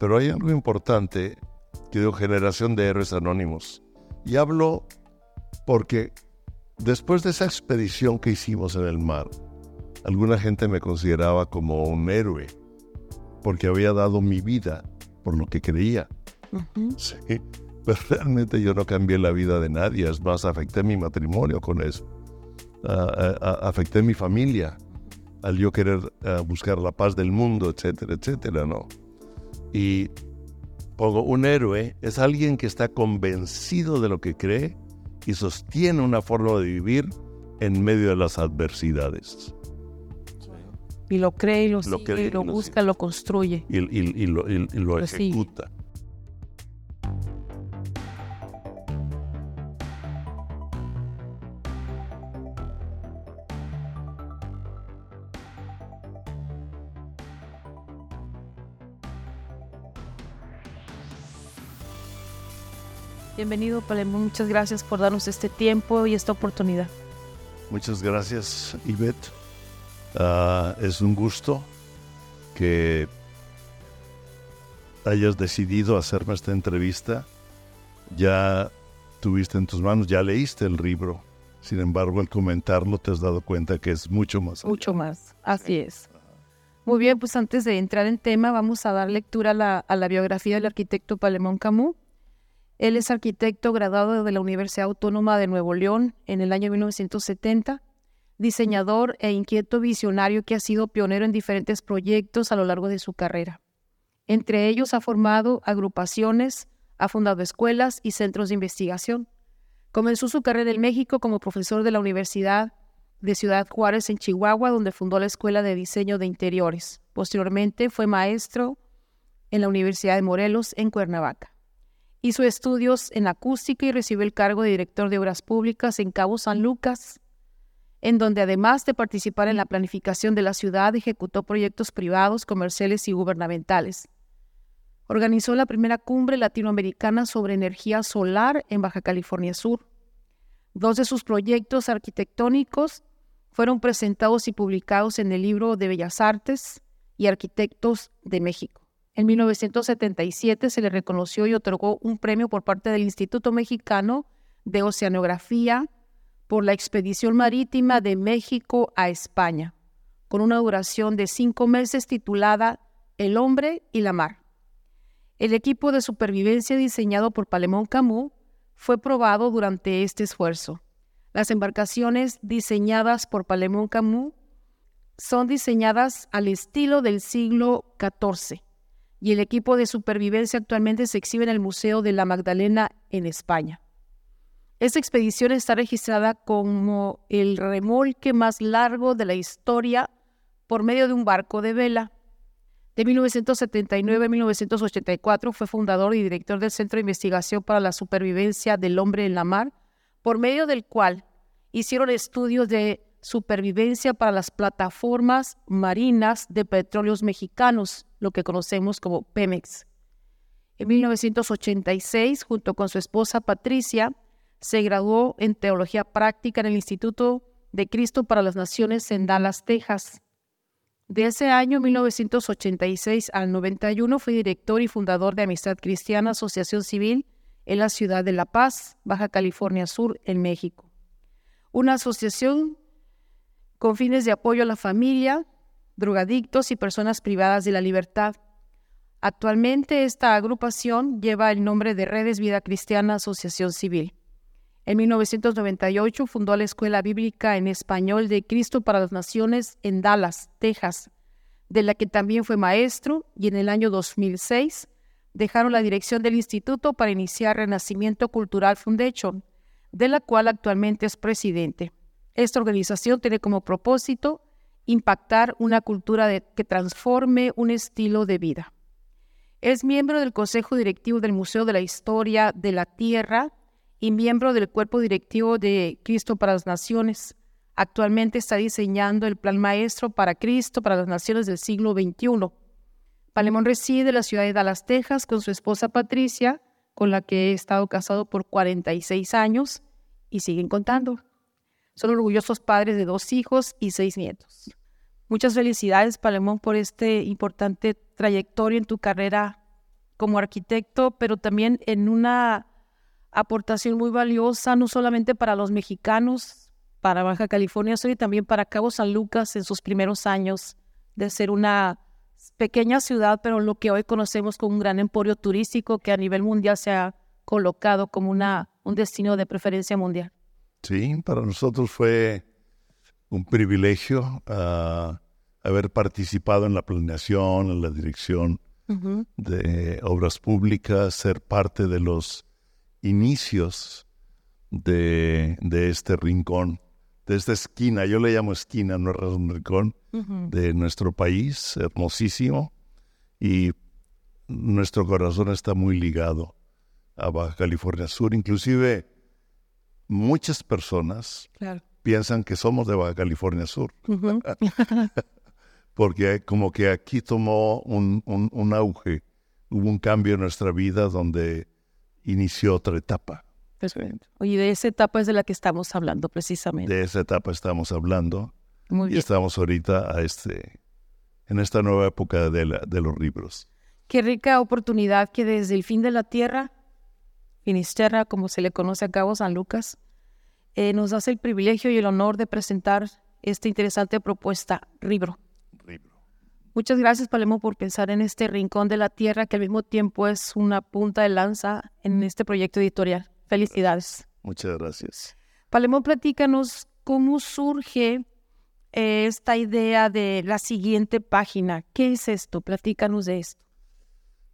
Pero hay algo importante que digo generación de héroes anónimos. Y hablo porque después de esa expedición que hicimos en el mar, alguna gente me consideraba como un héroe, porque había dado mi vida por lo que creía. Sí, pero realmente yo no cambié la vida de nadie, es más, afecté mi matrimonio con eso, afecté mi familia al yo querer buscar la paz del mundo, etcétera, etcétera, ¿no? Y pongo, un héroe es alguien que está convencido de lo que cree y sostiene una forma de vivir en medio de las adversidades. Y lo cree y lo, sigue, lo, busca, lo construye. Y, lo, ejecuta. Bienvenido, Palemón. Muchas gracias por darnos este tiempo y esta oportunidad. Muchas gracias, Ivette. Ah, es un gusto que hayas decidido hacerme esta entrevista. Ya tuviste en tus manos, ya leíste el libro. Sin embargo, al comentarlo te has dado cuenta que es mucho más. Mucho más, así es. Muy bien, pues antes de entrar en tema, vamos a dar lectura a la, a la biografía del arquitecto Palemón Camus. Él es arquitecto graduado de la Universidad Autónoma de Nuevo León en el año 1970, diseñador e inquieto visionario que ha sido pionero en diferentes proyectos a lo largo de su carrera. Entre ellos ha formado agrupaciones, ha fundado escuelas y centros de investigación. Comenzó su carrera en México como profesor de la Universidad de Ciudad Juárez en Chihuahua, donde fundó la Escuela de Diseño de Interiores. Posteriormente fue maestro en la Universidad de Morelos en Cuernavaca. Hizo estudios en acústica y recibió el cargo de director de obras públicas en Cabo San Lucas, en donde además de participar en la planificación de la ciudad, ejecutó proyectos privados, comerciales y gubernamentales. Organizó la primera cumbre latinoamericana sobre energía solar en Baja California Sur. Dos de sus proyectos arquitectónicos fueron presentados y publicados en el libro de Bellas Artes y Arquitectos de México. En 1977 se le reconoció y otorgó un premio por parte del Instituto Mexicano de Oceanografía por la expedición marítima de México a España, con una duración de cinco meses titulada El hombre y la mar. El equipo de supervivencia diseñado por Palemón Camus fue probado durante este esfuerzo. Las embarcaciones diseñadas por Palemón Camus son diseñadas al estilo del siglo XIV y el equipo de supervivencia actualmente se exhibe en el Museo de la Magdalena en España. Esta expedición está registrada como el remolque más largo de la historia por medio de un barco de vela. De 1979 a 1984 fue fundador y director del Centro de Investigación para la Supervivencia del Hombre en la Mar, por medio del cual hicieron estudios de supervivencia para las plataformas marinas de petróleos mexicanos, lo que conocemos como Pemex. En 1986, junto con su esposa Patricia, se graduó en Teología Práctica en el Instituto de Cristo para las Naciones en Dallas, Texas. De ese año 1986 al 91 fue director y fundador de Amistad Cristiana Asociación Civil en la ciudad de La Paz, Baja California Sur, en México. Una asociación con fines de apoyo a la familia, drogadictos y personas privadas de la libertad. Actualmente esta agrupación lleva el nombre de Redes Vida Cristiana Asociación Civil. En 1998 fundó la Escuela Bíblica en Español de Cristo para las Naciones en Dallas, Texas, de la que también fue maestro, y en el año 2006 dejaron la dirección del instituto para iniciar Renacimiento Cultural Foundation, de la cual actualmente es presidente. Esta organización tiene como propósito impactar una cultura que transforme un estilo de vida. Es miembro del Consejo Directivo del Museo de la Historia de la Tierra y miembro del Cuerpo Directivo de Cristo para las Naciones. Actualmente está diseñando el Plan Maestro para Cristo para las Naciones del siglo XXI. Palemón reside en la ciudad de Dallas, Texas, con su esposa Patricia, con la que he estado casado por 46 años y siguen contando. Son orgullosos padres de dos hijos y seis nietos. Muchas felicidades, Palemón, por este importante trayectoria en tu carrera como arquitecto, pero también en una aportación muy valiosa, no solamente para los mexicanos, para Baja California y también para Cabo San Lucas en sus primeros años de ser una pequeña ciudad, pero lo que hoy conocemos como un gran emporio turístico que a nivel mundial se ha colocado como una, un destino de preferencia mundial. Sí, para nosotros fue un privilegio ah, haber participado en la planeación, en la dirección de obras públicas, ser parte de los inicios de, este rincón, de esta esquina, yo le llamo esquina, no es un rincón, de nuestro país, hermosísimo, y nuestro corazón está muy ligado a Baja California Sur, inclusive muchas personas piensan que somos de Baja California Sur. Porque como que aquí tomó un, auge, hubo un cambio en nuestra vida donde inició otra etapa. Oye, de esa etapa es de la que estamos hablando precisamente. De esa etapa estamos hablando. y estamos ahorita a este, en esta nueva época de, de los libros. Qué rica oportunidad que desde el fin de la tierra Finisterra, como se le conoce a Cabo San Lucas, eh, nos hace el privilegio y el honor de presentar esta interesante propuesta, Ribro. Muchas gracias, Palemo, por pensar en este rincón de la tierra que al mismo tiempo es una punta de lanza en este proyecto editorial. Felicidades. Muchas gracias. Palemo, platícanos cómo surge eh, esta idea de la siguiente página. ¿Qué es esto? Platícanos de esto.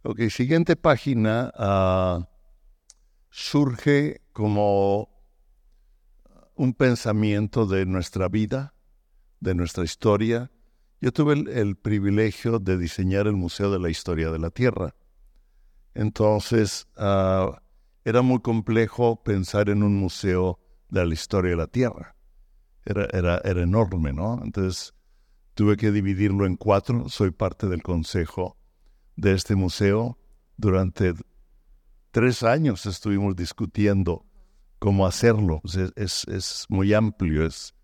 Ok, siguiente página. Ah, surge como un pensamiento de nuestra vida, de nuestra historia. Yo tuve el, privilegio de diseñar el Museo de la Historia de la Tierra. Entonces, ah, era muy complejo pensar en un museo de la historia de la Tierra. Era, era, era enorme, ¿no? Entonces, tuve que dividirlo en cuatro. Soy parte del consejo de este museo durante tres años estuvimos discutiendo cómo hacerlo. Pues, es, muy amplio, es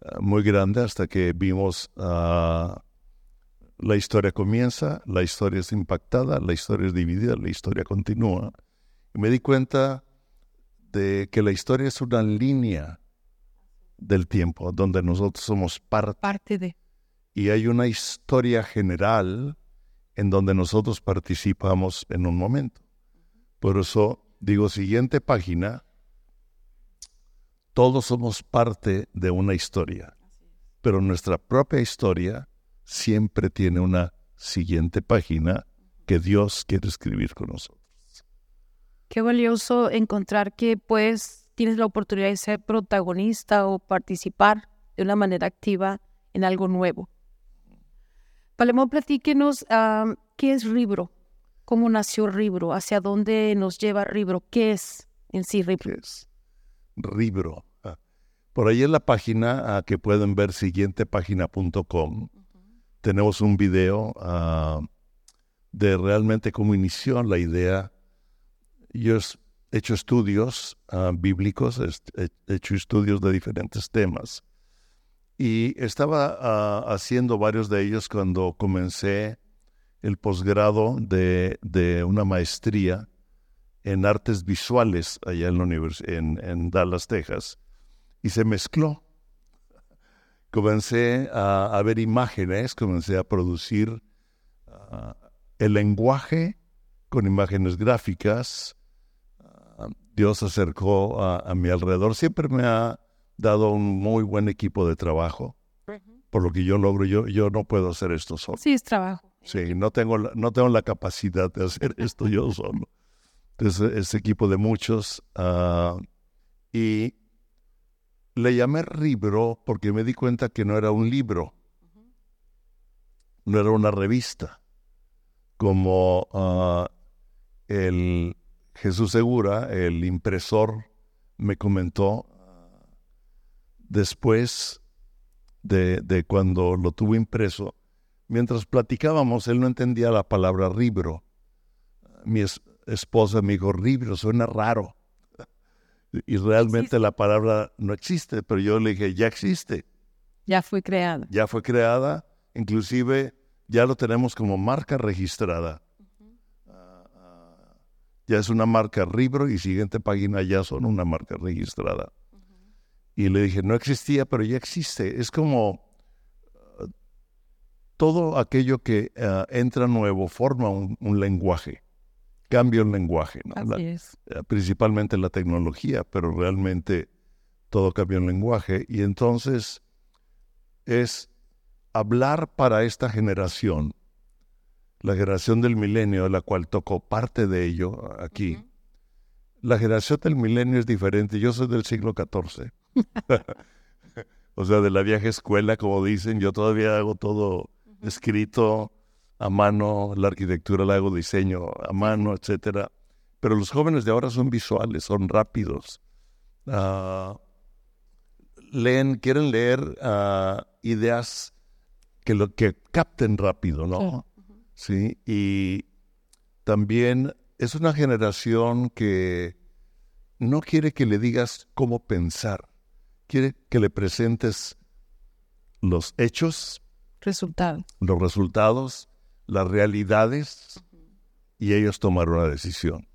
ah, muy grande hasta que vimos uh, la historia comienza, la historia es impactada, la historia es dividida, la historia continúa. Y me di cuenta de que la historia es una línea del tiempo donde nosotros somos parte. Parte de. Y hay una historia general en donde nosotros participamos en un momento. Por eso digo, siguiente página, todos somos parte de una historia, pero nuestra propia historia siempre tiene una siguiente página que Dios quiere escribir con nosotros. Qué valioso encontrar que pues tienes la oportunidad de ser protagonista o participar de una manera activa en algo nuevo. Palemón, platíquenos qué es Ribro. ¿Cómo nació Ribro? ¿Hacia dónde nos lleva Ribro? ¿Qué es en sí Ribro? Ribro. Ah, por ahí en la página ah, que pueden ver siguientepágina.com tenemos un video ah, de realmente cómo inició la idea. Yo he hecho estudios bíblicos, he hecho estudios de diferentes temas. Y estaba haciendo varios de ellos cuando comencé el posgrado de, una maestría en artes visuales allá en, la en, Dallas, Texas, y se mezcló. Comencé a, ver imágenes, comencé a producir ah, el lenguaje con imágenes gráficas. Ah, Dios acercó a, mi alrededor. Siempre me ha dado un muy buen equipo de trabajo. Por lo que yo logro, yo, yo no puedo hacer esto solo. Sí, es trabajo. Sí, no tengo, no tengo la capacidad de hacer esto yo solo. Entonces, ese equipo de muchos. Ah, y le llamé libro porque me di cuenta que no era un libro, no era una revista, como uh, el Jesús Segura, el impresor, me comentó después de, de cuando lo tuvo impreso, Mientras platicábamos, él no entendía la palabra libro. Mi esposa me dijo, libro, suena raro. Y realmente la palabra no existe, pero yo le dije, ya existe. Ya fue creada. Ya fue creada, inclusive ya lo tenemos como marca registrada. Ah, ya es una marca Ribro y siguiente página ya son una marca registrada. Y le dije, no existía, pero ya existe. Es como todo aquello que uh, entra nuevo forma un, lenguaje, cambia un lenguaje, uh, principalmente la tecnología, pero realmente todo cambia un lenguaje. Y entonces es hablar para esta generación la generación del milenio, de la cual tocó parte de ello aquí. La generación del milenio es diferente. Yo soy del siglo XIV. o sea, de la vieja escuela, como dicen. Yo todavía hago todo escrito a mano, la arquitectura la hago diseño a mano, etcétera. Pero los jóvenes de ahora son visuales, son rápidos. Ah, leen, quieren leer ah, ideas que lo que capten rápido, ¿no? Sí, y también es una generación que no quiere que le digas cómo pensar, quiere que le presentes los hechos, resultados, los resultados, las realidades, y ellos tomar una decisión.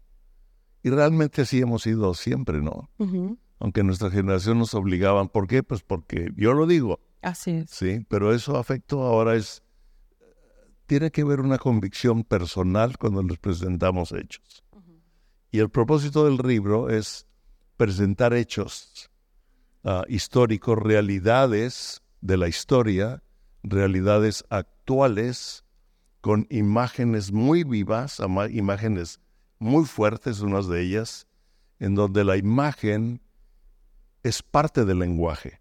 Y realmente así hemos sido siempre, ¿no? Aunque nuestra generación nos obligaban. ¿Por qué? Pues porque yo lo digo. Así es. Sí, pero eso afecto ahora es tiene que haber una convicción personal cuando les presentamos hechos. Y el propósito del libro es presentar hechos ah, históricos, realidades de la historia, realidades actuales, con imágenes muy vivas, imágenes muy fuertes, unas de ellas, en donde la imagen es parte del lenguaje.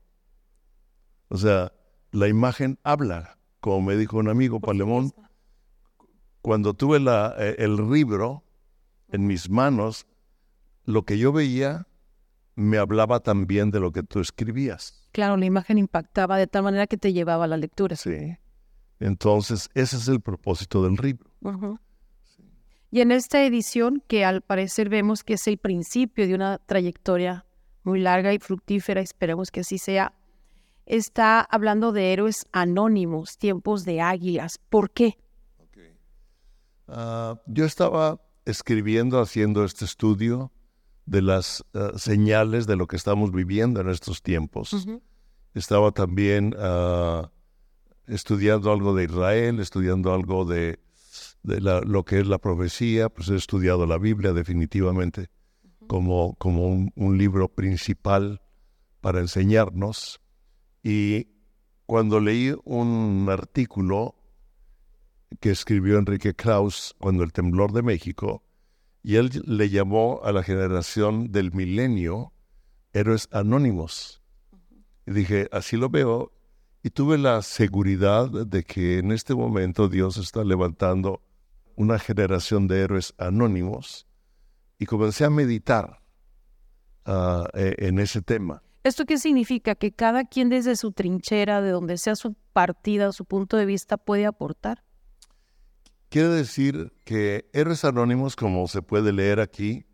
O sea, la imagen habla, como me dijo un amigo Palemón, cuando tuve la, eh, el libro en mis manos, lo que yo veía me hablaba también de lo que tú escribías. Claro, la imagen impactaba de tal manera que te llevaba a la lectura. Sí. Entonces, ese es el propósito del libro. Y en esta edición, que al parecer vemos que es el principio de una trayectoria muy larga y fructífera, esperemos que así sea, está hablando de héroes anónimos, tiempos de águilas. ¿Por qué? Ah, yo estaba escribiendo, haciendo este estudio de las ah, señales de lo que estamos viviendo en estos tiempos. Estaba también ah, estudiando algo de Israel, estudiando algo de, lo que es la profecía, pues he estudiado la Biblia definitivamente como, como un libro principal para enseñarnos. Y cuando leí un artículo que escribió Enrique Kraus cuando el temblor de México, y él le llamó a la generación del milenio héroes anónimos. Y dije, así lo veo, y tuve la seguridad de que en este momento Dios está levantando una generación de héroes anónimos, y comencé a meditar ah, e, en ese tema. ¿Esto qué significa? Que cada quien desde su trinchera, de donde sea su partida, su punto de vista, puede aportar. Quiere decir que Héroes Anónimos, como se puede leer aquí,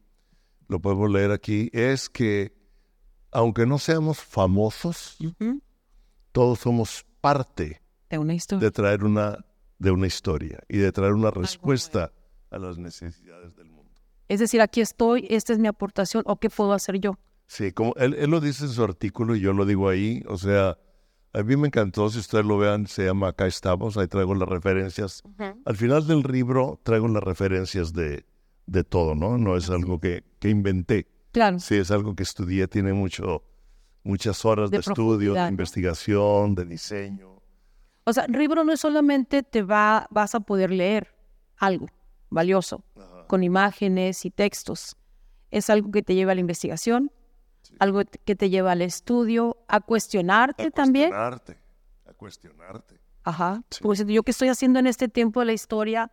lo podemos leer aquí, es que aunque no seamos famosos, todos somos parte de una historia. De traer una, de una historia y de traer una respuesta a las necesidades del mundo. Es decir, aquí estoy, esta es mi aportación, o qué puedo hacer yo. Sí, como él, él lo dice en su artículo y yo lo digo ahí, o sea, a mí me encantó, si ustedes lo vean, se llama Acá estamos, ahí traigo las referencias. Al final del libro traigo las referencias de, de todo, ¿no? No es algo que, que, inventé. Claro. Sí, es algo que estudié, tiene mucho, muchas horas de, estudio, de investigación, de diseño. O sea, libro no es solamente te va, vas a poder leer algo valioso, con imágenes y textos. Es algo que te lleva a la investigación, algo que te lleva al estudio, a cuestionarte también. A cuestionarte, a cuestionarte. Ajá, pues yo qué estoy haciendo en este tiempo de la historia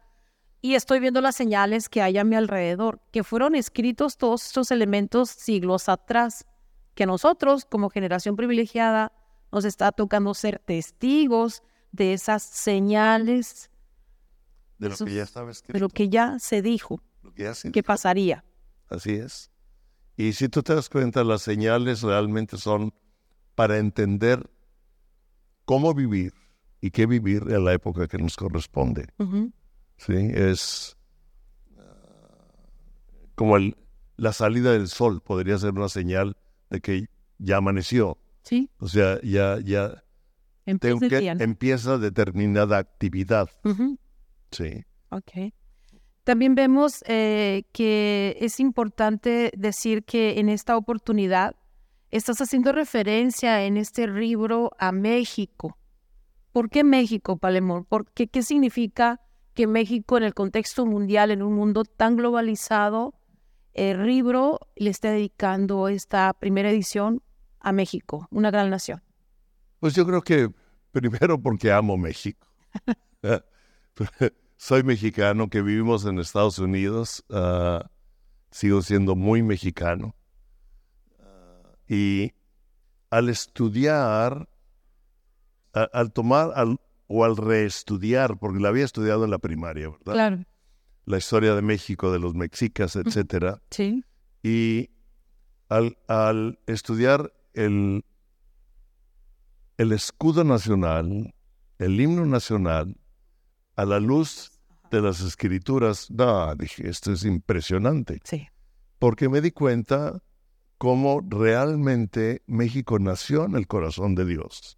y estoy viendo las señales que hay a mi alrededor, que fueron escritos todos estos elementos siglos atrás, que nosotros como generación privilegiada nos está tocando ser testigos de esas señales. De lo que ya estaba escrito. De lo que ya se dijo. que pasaría. Así es. Y si tú te das cuenta, las señales realmente son para entender cómo vivir y qué vivir en la época que nos corresponde. Sí, es... Ah, como el, la salida del sol podría ser una señal de que ya amaneció. Sí, O sea, ya, ya tengo empieza el que- empieza determinada actividad. Sí. Ok. También vemos eh, que es importante decir que en esta oportunidad estás haciendo referencia en este libro a México. ¿Por qué México, Palemón? ¿Por qué, ¿Qué significa que México en el contexto mundial, en un mundo tan globalizado, el libro le esté dedicando esta primera edición a México, una gran nación? Pues yo creo que primero porque amo México. Soy mexicano que vivimos en Estados Unidos. ah, sigo siendo muy mexicano. Y al estudiar, a- al tomar al- o al reestudiar, porque la había estudiado en la primaria, ¿verdad? Claro, La historia de México, de los mexicas, etcétera. sí. Y al, al estudiar el, el escudo nacional, el himno nacional, a la luz de las escrituras, no, dije, esto es impresionante, Sí, porque me di cuenta cómo realmente México nació en el corazón de Dios.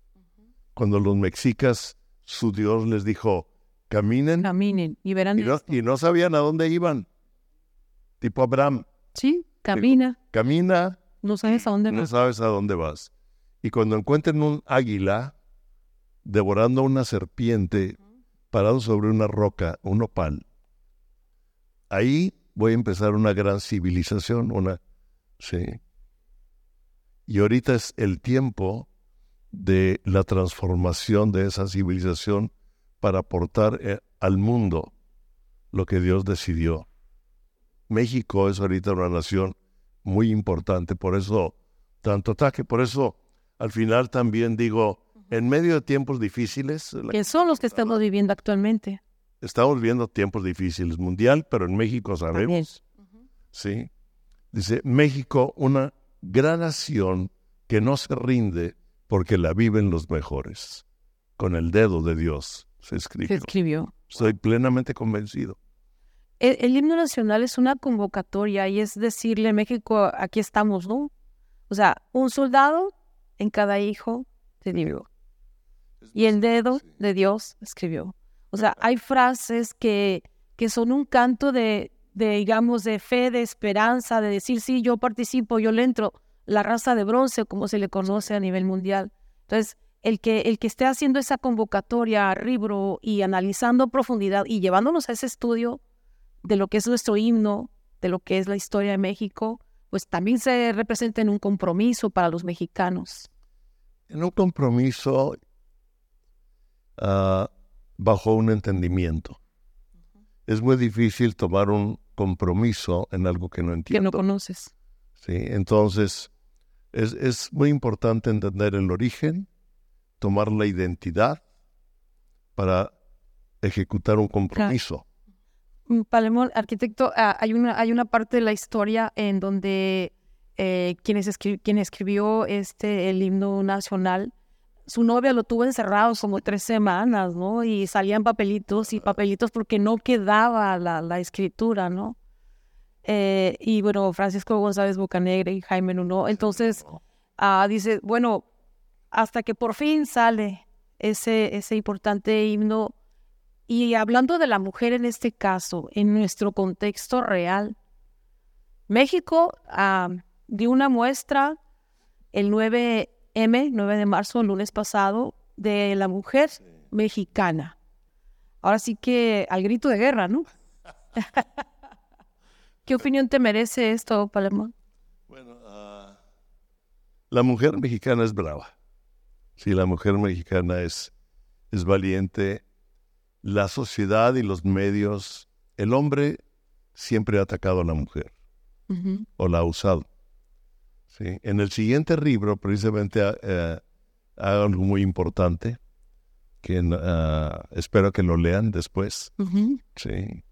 Cuando los mexicas, su Dios les dijo, caminen, caminen y verán y no, esto. y no sabían a dónde iban. Tipo Abraham, Sí, camina, camina, no sabes a dónde no vas. sabes a dónde vas. Y cuando encuentren un águila devorando una serpiente parado sobre una roca, un opal, ahí voy a empezar una gran civilización, una sí. Y ahorita es el tiempo de la transformación de esa civilización para aportar eh, al mundo lo que Dios decidió. México es ahorita una nación muy importante, por eso tanto ataque, por eso al final también digo, en medio de tiempos difíciles, la- que son los que estamos viviendo actualmente. estamos viviendo tiempos difíciles mundial, pero en México sabemos, ¿sí? Dice, México, una gran nación que no se rinde porque la viven los mejores. Con el dedo de Dios se Se escribió. escribió. Estoy plenamente convencido. El, el himno nacional es una convocatoria y es decirle México, aquí estamos, ¿no? O sea, un soldado en cada hijo de Dios. Y el dedo de Dios escribió. O sea, hay frases que, que son un canto de, de, digamos, de fe, de esperanza, de decir, sí, yo participo, yo le entro. La raza de bronce, como se le conoce a nivel mundial. Entonces, el que, el que esté haciendo esa convocatoria a libro y analizando a profundidad y llevándonos a ese estudio de lo que es nuestro himno, de lo que es la historia de México, pues también se representa en un compromiso para los mexicanos. En un compromiso ah, bajo un entendimiento. Es muy difícil tomar un compromiso en algo que no que entiendo. no conoces. ¿sí? Entonces, es, es muy importante entender el origen, tomar la identidad para ejecutar un compromiso. Mm, Palermo, arquitecto, ah, hay, una, hay una parte de la historia en donde eh, quien, escri- quien escribió este, el himno nacional, su novia lo tuvo encerrado como tres semanas, ¿no? Y salían papelitos y papelitos porque no quedaba la, la escritura, ¿no? Eh, y bueno, Francisco González Bocanegra y Jaime Nuno. Entonces, ah, dice, bueno, hasta que por fin sale ese, ese importante himno. Y hablando de la mujer en este caso, en nuestro contexto real, México ah, dio una muestra el 9M, 9 de marzo, lunes pasado, de la mujer mexicana. Ahora sí que al grito de guerra, ¿no? ¿Qué opinión te merece esto, Palermo? Bueno, ah, la mujer mexicana es brava. Sí, la mujer mexicana es, es valiente. La sociedad y los medios, el hombre siempre ha atacado a la mujer o la ha usado. Sí. En el siguiente libro, precisamente, ah, eh, hay algo muy importante que ah, espero que lo lean después. Ujú. Sí.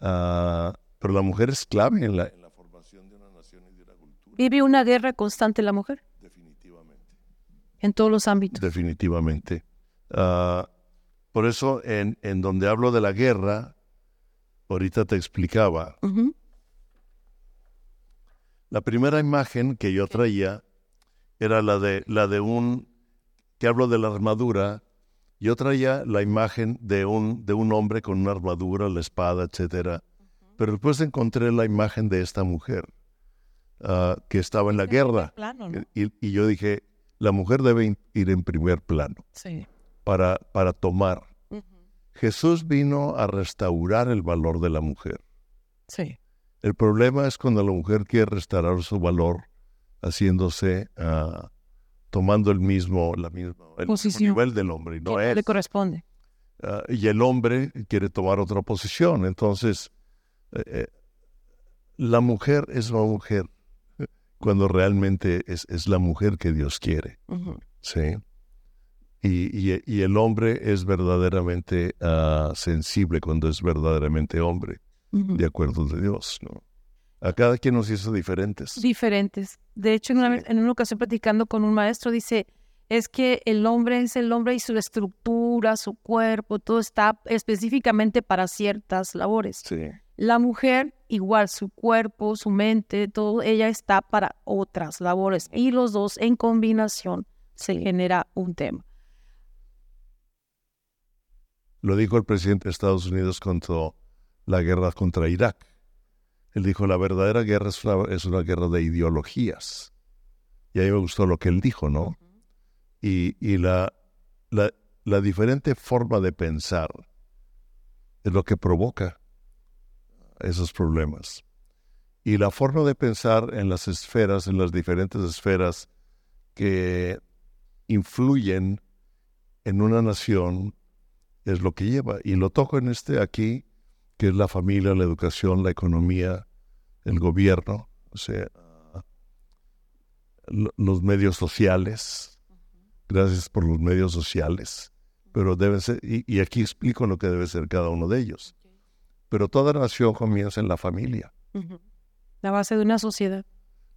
Ah, pero la mujer es clave en la, en la formación de una nación y de una cultura. Vive una guerra constante la mujer Definitivamente. en todos los ámbitos. Definitivamente. Por eso, en, en donde hablo de la guerra, ahorita te explicaba, Ujú. La primera imagen que yo traía era la de, la de un, que hablo de la armadura, yo traía la imagen de un, de un hombre con una armadura, la espada, etcétera. Pero después encontré la imagen de esta mujer ah, que estaba en la guerra. y, yo dije, la mujer debe ir en primer plano para, para tomar. Jesús vino a restaurar el valor de la mujer. Sí. El problema es cuando la mujer quiere restaurar su valor haciéndose, uh, tomando el mismo, la misma, el nivel del hombre, no le corresponde. Ah, y el hombre quiere tomar otra posición. Entonces, eh, eh, la mujer es una mujer cuando realmente es, es la mujer que Dios quiere. Sí. Y, y, y, el hombre es verdaderamente uh, sensible cuando es verdaderamente hombre de acuerdo de Dios. ¿no? A cada quien nos hizo diferentes. Diferentes. De hecho, en una, en una ocasión platicando con un maestro, dice, es que el hombre es el hombre y su estructura, su cuerpo, todo está específicamente para ciertas labores. Sí. La mujer, igual, su cuerpo, su mente, todo, ella está para otras labores. Y los dos en combinación se genera un tema. Lo dijo el presidente de Estados Unidos cuando la guerra contra Irak. Él dijo, la verdadera guerra es una, es una guerra de ideologías. Y a mí me gustó lo que él dijo, ¿no? Y, y la, la, la diferente forma de pensar es lo que provoca esos problemas. Y la forma de pensar en las esferas, en las diferentes esferas que influyen en una nación, es lo que lleva. Y lo toco en este aquí, que es la familia, la educación, la economía, el gobierno, o sea, los medios sociales. Gracias por los medios sociales. Pero deben ser, y, aquí explico lo que debe ser cada uno de ellos. Pero toda nación comienza en la familia. La base de una sociedad.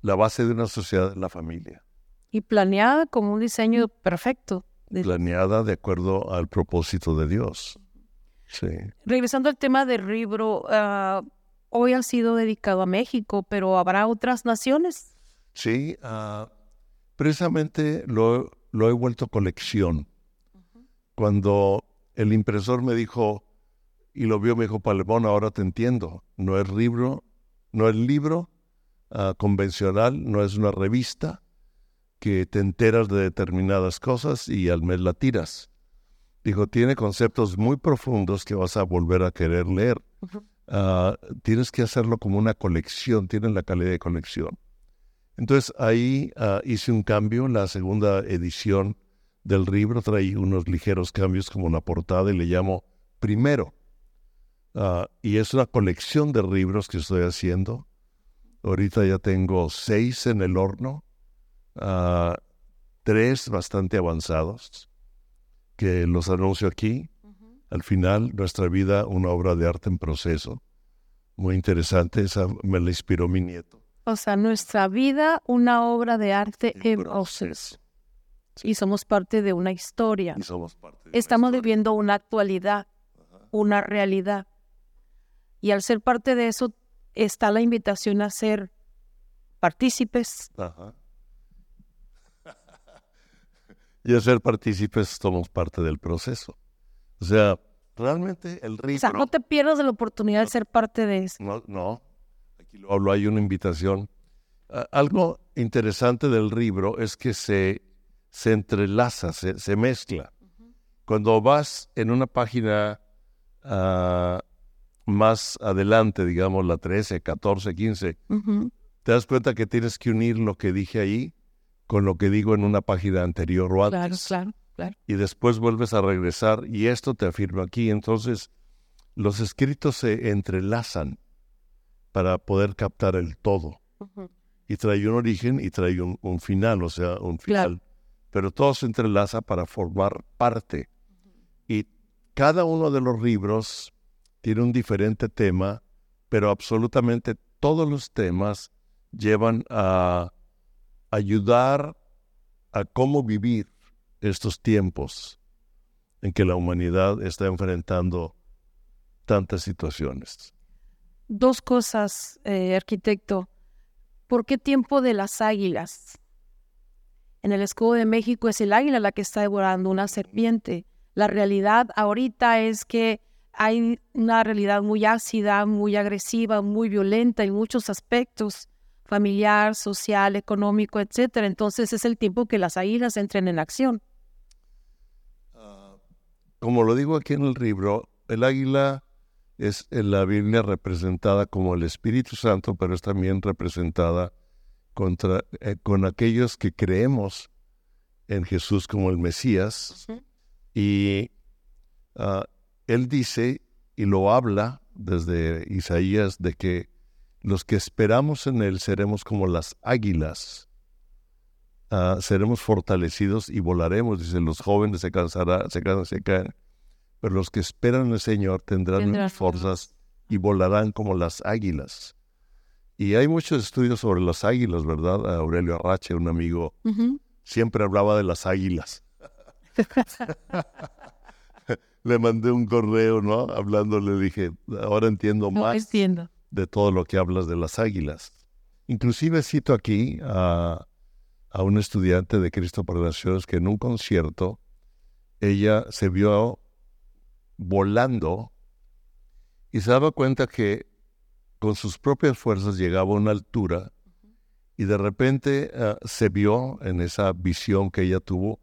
La base de una sociedad es la familia. Y planeada como un diseño perfecto. Planeada de acuerdo al propósito de Dios. Regresando al tema del libro, ah, hoy ha sido dedicado a México, pero ¿habrá otras naciones? Sí, ah, precisamente lo, he vuelto colección. Cuando el impresor me dijo, y lo vio, me dijo, Palemón, ahora te entiendo. No es libro, no es libro ah, convencional, no es una revista que te enteras de determinadas cosas y al mes la tiras. Dijo, tiene conceptos muy profundos que vas a volver a querer leer. Ah, tienes que hacerlo como una colección, tiene la calidad de colección. Entonces ahí ah, hice un cambio, la segunda edición del libro traí unos ligeros cambios como la portada y le llamo Primero. Ah, y es una colección de libros que estoy haciendo. Ahorita ya tengo seis en el horno, tres bastante avanzados que los anuncio aquí. Al final, nuestra vida, una obra de arte en proceso. Muy interesante, esa me la inspiró mi nieto. O sea, nuestra vida, una obra de arte en, proceso. Y somos parte de una historia. Y somos parte Estamos viviendo una actualidad, una realidad. Y al ser parte de eso, está la invitación a ser partícipes. Ajá y a ser partícipes somos parte del proceso. O sea, realmente el ritmo... O sea, no te pierdas de la oportunidad de ser parte de eso. No, no. Aquí lo hablo, hay una invitación. algo interesante del libro es que se, se entrelaza, se, se mezcla. Cuando vas en una página ah, más adelante, digamos la 13, 14, 15, te das cuenta que tienes que unir lo que dije ahí con lo que digo en una página anterior o antes. Claro, claro, claro. Y después vuelves a regresar y esto te afirma aquí. Entonces, los escritos se entrelazan para poder captar el todo. Y trae un origen y trae un, final, o sea, un final. Pero todo se entrelaza para formar parte. Y cada uno de los libros tiene un diferente tema, pero absolutamente todos los temas llevan a ayudar a cómo vivir estos tiempos en que la humanidad está enfrentando tantas situaciones. Dos cosas, eh, arquitecto. ¿por qué tiempo de las águilas? En el escudo de México es el águila la que está devorando una serpiente. La realidad ahorita es que hay una realidad muy ácida, muy agresiva, muy violenta en muchos aspectos, familiar, social, económico, etcétera. Entonces es el tiempo que las águilas entren en acción. Ah, como lo digo aquí en el libro, el águila es en la Biblia representada como el Espíritu Santo, pero es también representada contra, eh, con aquellos que creemos en Jesús como el Mesías. Y ah, él dice y lo habla desde Isaías de que los que esperamos en él seremos como las águilas. Ah, seremos fortalecidos y volaremos, dice, los jóvenes se cansarán, se cansan, se caen, pero los que esperan en el Señor tendrán fuerzas y volarán como las águilas. Y hay muchos estudios sobre las águilas, ¿verdad? Aurelio Arrache, un amigo, siempre hablaba de las águilas. le mandé un correo, ¿no? Hablando, le dije, ahora entiendo más de todo lo que hablas de las águilas. Inclusive cito aquí a, a un estudiante de Cristo para Naciones que en un concierto ella se vio volando y se daba cuenta que con sus propias fuerzas llegaba a una altura y de repente ah, se vio en esa visión que ella tuvo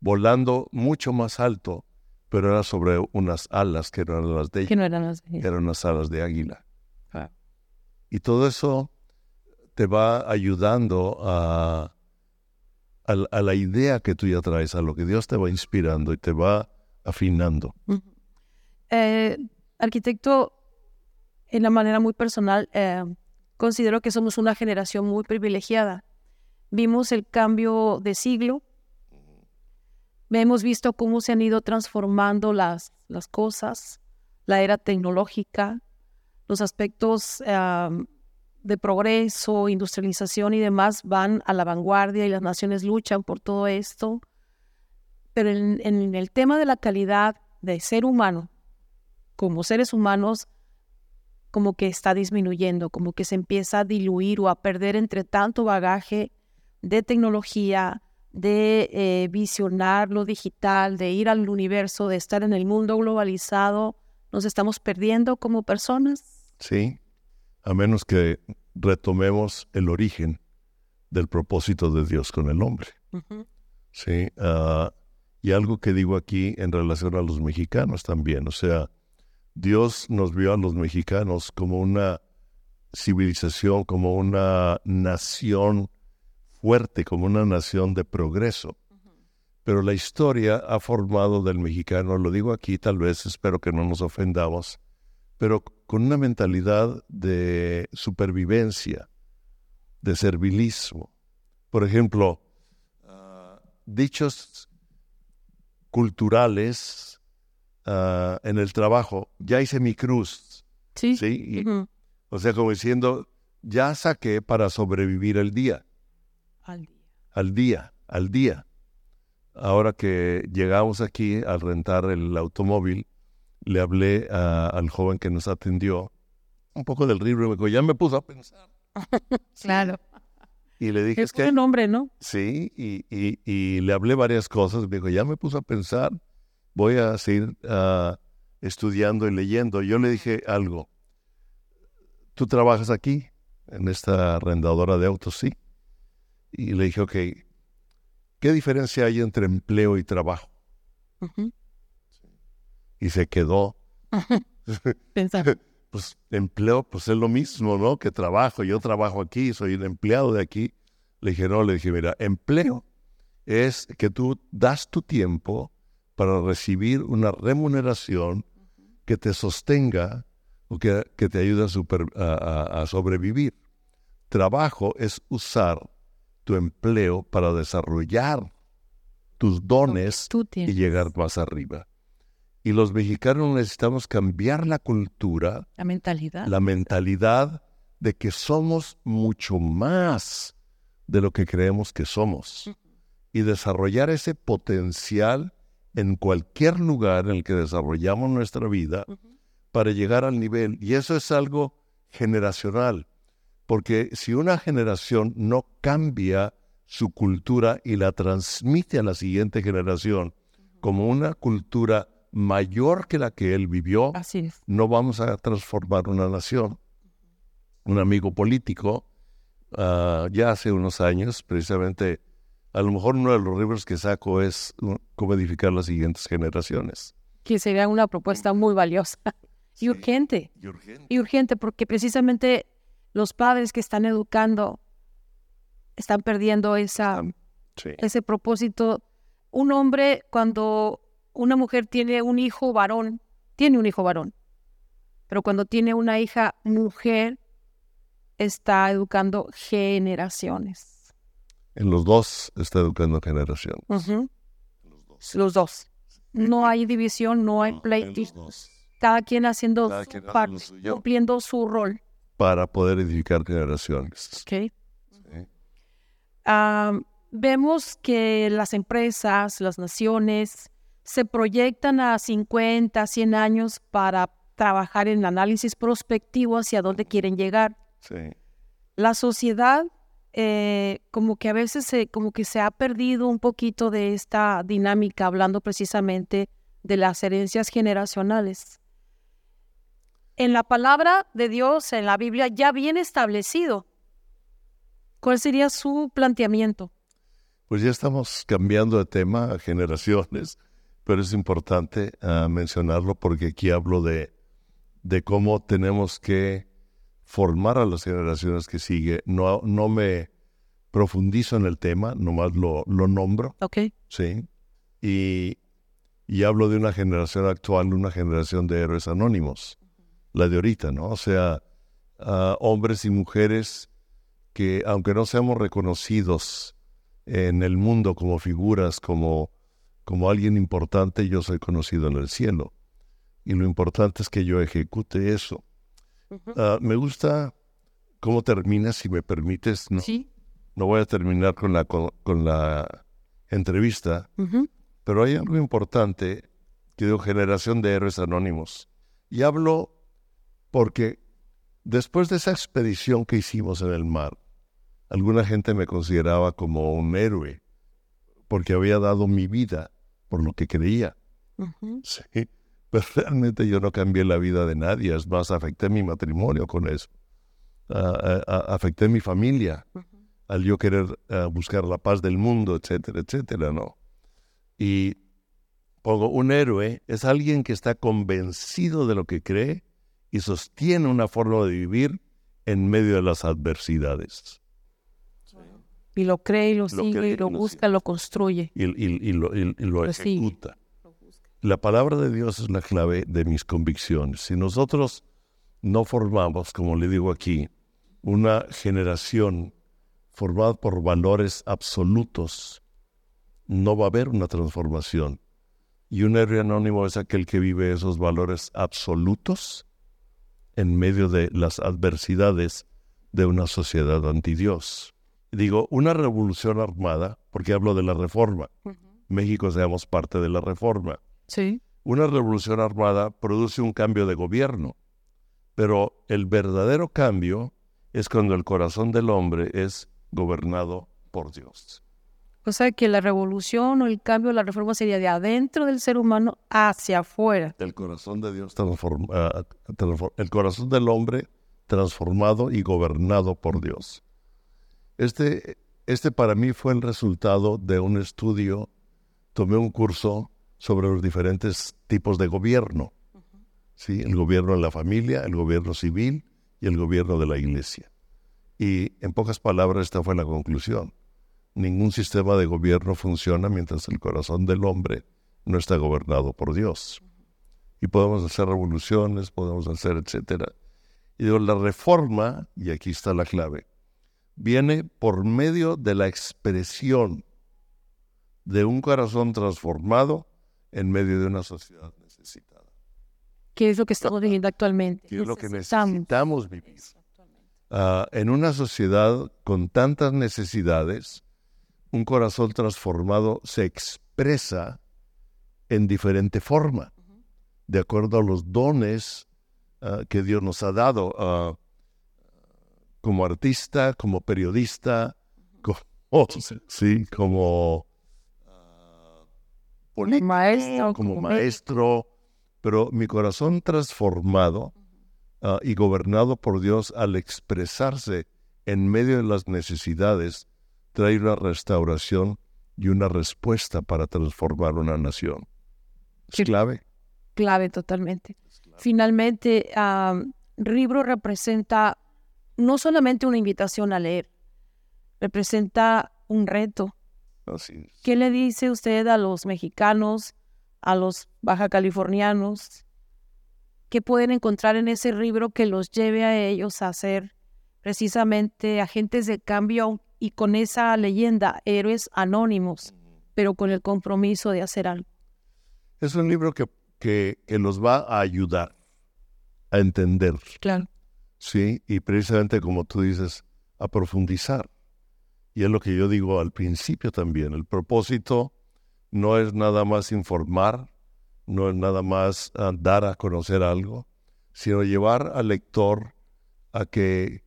volando mucho más alto, pero era sobre unas alas que no eran las de ella. Que no eran las de ella. Eran unas alas de águila. Y todo eso te va ayudando a, la idea que tú ya traes, a lo que Dios te va inspirando y te va afinando. Eh, arquitecto, en la manera muy personal, eh, considero que somos una generación muy privilegiada. Vimos el cambio de siglo, hemos visto cómo se han ido transformando las cosas, la era tecnológica, los aspectos de progreso, industrialización y demás van a la vanguardia y las naciones luchan por todo esto. Pero en el tema de la calidad de ser humano, como seres humanos, como que está disminuyendo, como que se empieza a diluir o a perder entre tanto bagaje de tecnología, de eh, visionar lo digital, de ir al universo, de estar en el mundo globalizado, nos estamos perdiendo como personas. Sí, a menos que retomemos el origen del propósito de Dios con el hombre. Sí, ah, y algo que digo aquí en relación a los mexicanos también, o sea, Dios nos vio a los mexicanos como una civilización, como una nación fuerte, como una nación de progreso. Pero la historia ha formado del mexicano, lo digo aquí tal vez, espero que no nos ofendamos, pero con una mentalidad de supervivencia, de servilismo. Por ejemplo, ah, dichos culturales Ah, en el trabajo, ya hice mi cruz. Sí. ¿sí? O sea, como diciendo, ya saqué para sobrevivir el día. Al día. Al día, al día. Ahora que llegamos aquí al rentar el automóvil, le hablé al joven que nos atendió un poco del libro y me dijo, ya me puso a pensar. claro. Y le dije, es, que... nombre, ¿no? Sí, y, y, y, le hablé varias cosas. Me dijo, ya me puso a pensar voy a seguir ah, estudiando y leyendo. Yo le dije algo, ¿tú trabajas aquí, en esta arrendadora de autos? Sí. Y le dije, ok, ¿qué diferencia hay entre empleo y trabajo? Y se quedó. Pues empleo, pues es lo mismo, ¿no? Que trabajo. Yo trabajo aquí, soy un empleado de aquí. Le dije, no, le dije, mira, empleo es que tú das tu tiempo para recibir una remuneración que te sostenga o que, te ayude a, sobrevivir. Trabajo es usar tu empleo para desarrollar tus dones y llegar más arriba. Y los mexicanos necesitamos cambiar la cultura, la mentalidad, la mentalidad de que somos mucho más de lo que creemos que somos y desarrollar ese potencial en cualquier lugar en el que desarrollamos nuestra vida para llegar al nivel. Y eso es algo generacional. Porque si una generación no cambia su cultura y la transmite a la siguiente generación como una cultura mayor que la que él vivió, no vamos a transformar una nación. Un amigo político, ah, ya hace unos años, precisamente, a lo mejor uno de los libros que saco es cómo edificar las siguientes generaciones. Que sería una propuesta muy valiosa y urgente. Y urgente. Y urgente, porque precisamente los padres que están educando están perdiendo esa, ese propósito. Un hombre, cuando una mujer tiene un hijo varón, tiene un hijo varón, pero cuando tiene una hija mujer, está educando generaciones. En los dos está educando generaciones. los, dos. No hay división, no hay pleito. Cada quien haciendo su parte, cumpliendo su rol. Para poder edificar generaciones. Okay vemos que las empresas, las naciones, se proyectan a 50, 100 años para trabajar en análisis prospectivo hacia dónde quieren llegar. La sociedad eh, como que a veces se, como que se ha perdido un poquito de esta dinámica, hablando precisamente de las herencias generacionales. En la palabra de Dios, en la Biblia, ya viene establecido ¿Cuál sería su planteamiento? Pues ya estamos cambiando de tema a generaciones, pero es importante ah, mencionarlo porque aquí hablo de, de cómo tenemos que formar a las generaciones que sigue. No, no me profundizo en el tema, nomás lo, lo nombro. Ok. Sí. Y, y hablo de una generación actual, una generación de héroes anónimos, la de ahorita, ¿no? O sea, ah, hombres y mujeres que aunque no seamos reconocidos en el mundo como figuras, como, como alguien importante, yo soy conocido en el cielo. Y lo importante es que yo ejecute eso. Ah, me gusta cómo termina, si me permites. No, ¿Sí? no voy a terminar con la, con, la entrevista, pero hay algo importante que digo generación de héroes anónimos. Y hablo porque después de esa expedición que hicimos en el mar, Alguna gente me consideraba como un héroe porque había dado mi vida por lo que creía. Sí, pero realmente yo no cambié la vida de nadie, es más, afecté mi matrimonio con eso. afecté mi familia al yo querer buscar la paz del mundo, etcétera, etcétera, ¿no? Y pongo, un héroe es alguien que está convencido de lo que cree y sostiene una forma de vivir en medio de las adversidades y lo cree y lo, sigue y lo busca, lo construye. Y, lo, ejecuta. La palabra de Dios es la clave de mis convicciones. Si nosotros no formamos, como le digo aquí, una generación formada por valores absolutos, no va a haber una transformación. Y un héroe anónimo es aquel que vive esos valores absolutos en medio de las adversidades de una sociedad anti Dios digo, una revolución armada, porque hablo de la reforma. México seamos parte de la reforma. Sí. Una revolución armada produce un cambio de gobierno, pero el verdadero cambio es cuando el corazón del hombre es gobernado por Dios. O sea que la revolución o el cambio, la reforma sería de adentro del ser humano hacia afuera. El corazón de Dios transforma, ah, el corazón del hombre transformado y gobernado por Dios. Este, este para mí fue el resultado de un estudio, tomé un curso sobre los diferentes tipos de gobierno. ¿sí? El gobierno de la familia, el gobierno civil y el gobierno de la iglesia. Y en pocas palabras esta fue la conclusión. Ningún sistema de gobierno funciona mientras el corazón del hombre no está gobernado por Dios. Y podemos hacer revoluciones, podemos hacer etcétera. Y digo, la reforma, y aquí está la clave, viene por medio de la expresión de un corazón transformado en medio de una sociedad necesitada. ¿Qué es lo que estamos viviendo actualmente? ¿Qué es lo que necesitamos vivir? Ah, en una sociedad con tantas necesidades, un corazón transformado se expresa en diferente forma, de acuerdo a los dones ah, que Dios nos ha dado. Uh, como artista, como periodista, como, sí, como uh, maestro, como, maestro, pero mi corazón transformado ah, y gobernado por Dios al expresarse en medio de las necesidades, trae una restauración y una respuesta para transformar una nación. Es clave. Clave totalmente. Finalmente, Ribro representa no solamente una invitación a leer, representa un reto. ¿Qué le dice usted a los mexicanos, a los baja californianos, que pueden encontrar en ese libro que los lleve a ellos a ser precisamente agentes de cambio y con esa leyenda, héroes anónimos, pero con el compromiso de hacer algo? Es un libro que, que, que los va a ayudar a entender. Claro. Sí, y precisamente como tú dices, a profundizar. Y es lo que yo digo al principio también. El propósito no es nada más informar, no es nada más ah, dar a conocer algo, sino llevar al lector a que,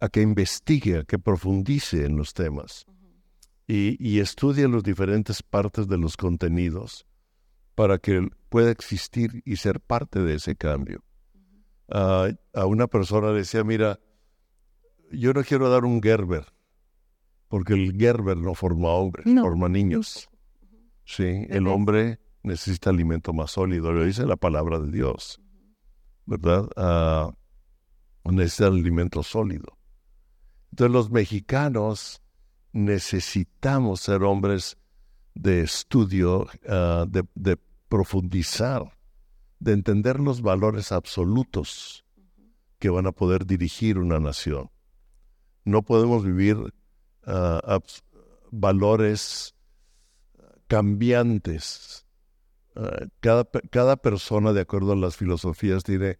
a que investigue, a que profundice en los temas y, y estudie las diferentes partes de los contenidos para que pueda existir y ser parte de ese cambio a, una persona le decía, mira, yo no quiero dar un Gerber, porque el Gerber no forma hombres, forma niños. Sí, el hombre necesita alimento más sólido, lo dice la palabra de Dios, ¿verdad? necesita alimento sólido. Entonces los mexicanos necesitamos ser hombres de estudio, ah, de, de profundizar de entender los valores absolutos que van a poder dirigir una nación. No podemos vivir ah, valores cambiantes. Ah, cada, cada persona, de acuerdo a las filosofías, tiene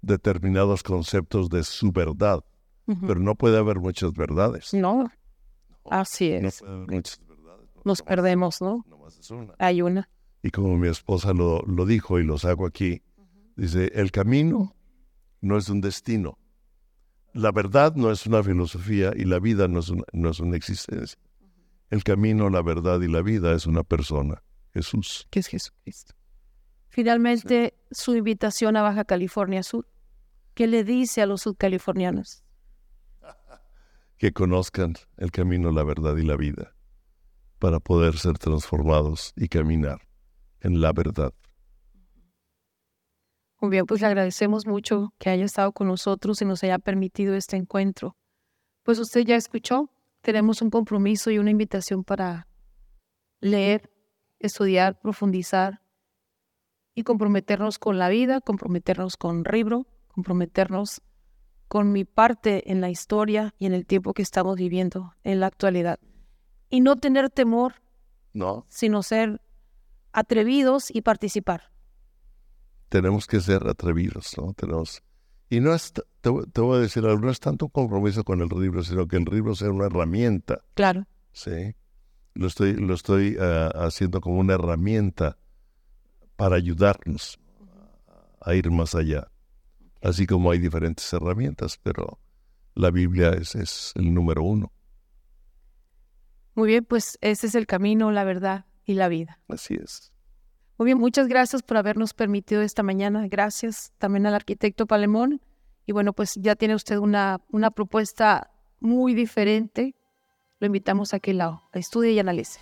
determinados conceptos de su verdad, pero no puede haber muchas verdades. No, así es. Nos perdemos, ¿no? Hay una y como mi esposa lo, lo dijo y lo saco aquí, dice, el camino no es un destino. La verdad no es una filosofía y la vida no es una, no es una existencia. El camino, la verdad y la vida es una persona, Jesús. Que es Jesucristo. Finalmente, su invitación a Baja California Sur. ¿Qué le dice a los sudcalifornianos? que conozcan el camino, la verdad y la vida para poder ser transformados y caminar en la verdad. Muy bien, pues le agradecemos mucho que haya estado con nosotros y nos haya permitido este encuentro. Pues usted ya escuchó, tenemos un compromiso y una invitación para leer, estudiar, profundizar y comprometernos con la vida, comprometernos con Ribro, comprometernos con mi parte en la historia y en el tiempo que estamos viviendo en la actualidad. Y no tener temor, no. sino ser atrevidos y participar. Tenemos que ser atrevidos, ¿no? Tenemos... Y no es, te, voy a decir no es tanto un compromiso con el libro, sino que el libro sea una herramienta. Claro. Sí. Lo estoy, lo estoy eh, haciendo como una herramienta para ayudarnos a ir más allá. Así como hay diferentes herramientas, pero la Biblia es, es el número uno. Muy bien, pues ese es el camino, la verdad y la vida. Así es. Muy bien, muchas gracias por habernos permitido esta mañana. Gracias también al arquitecto Palemón. Y bueno, pues ya tiene usted una, una propuesta muy diferente. Lo invitamos a que la estudie y analice.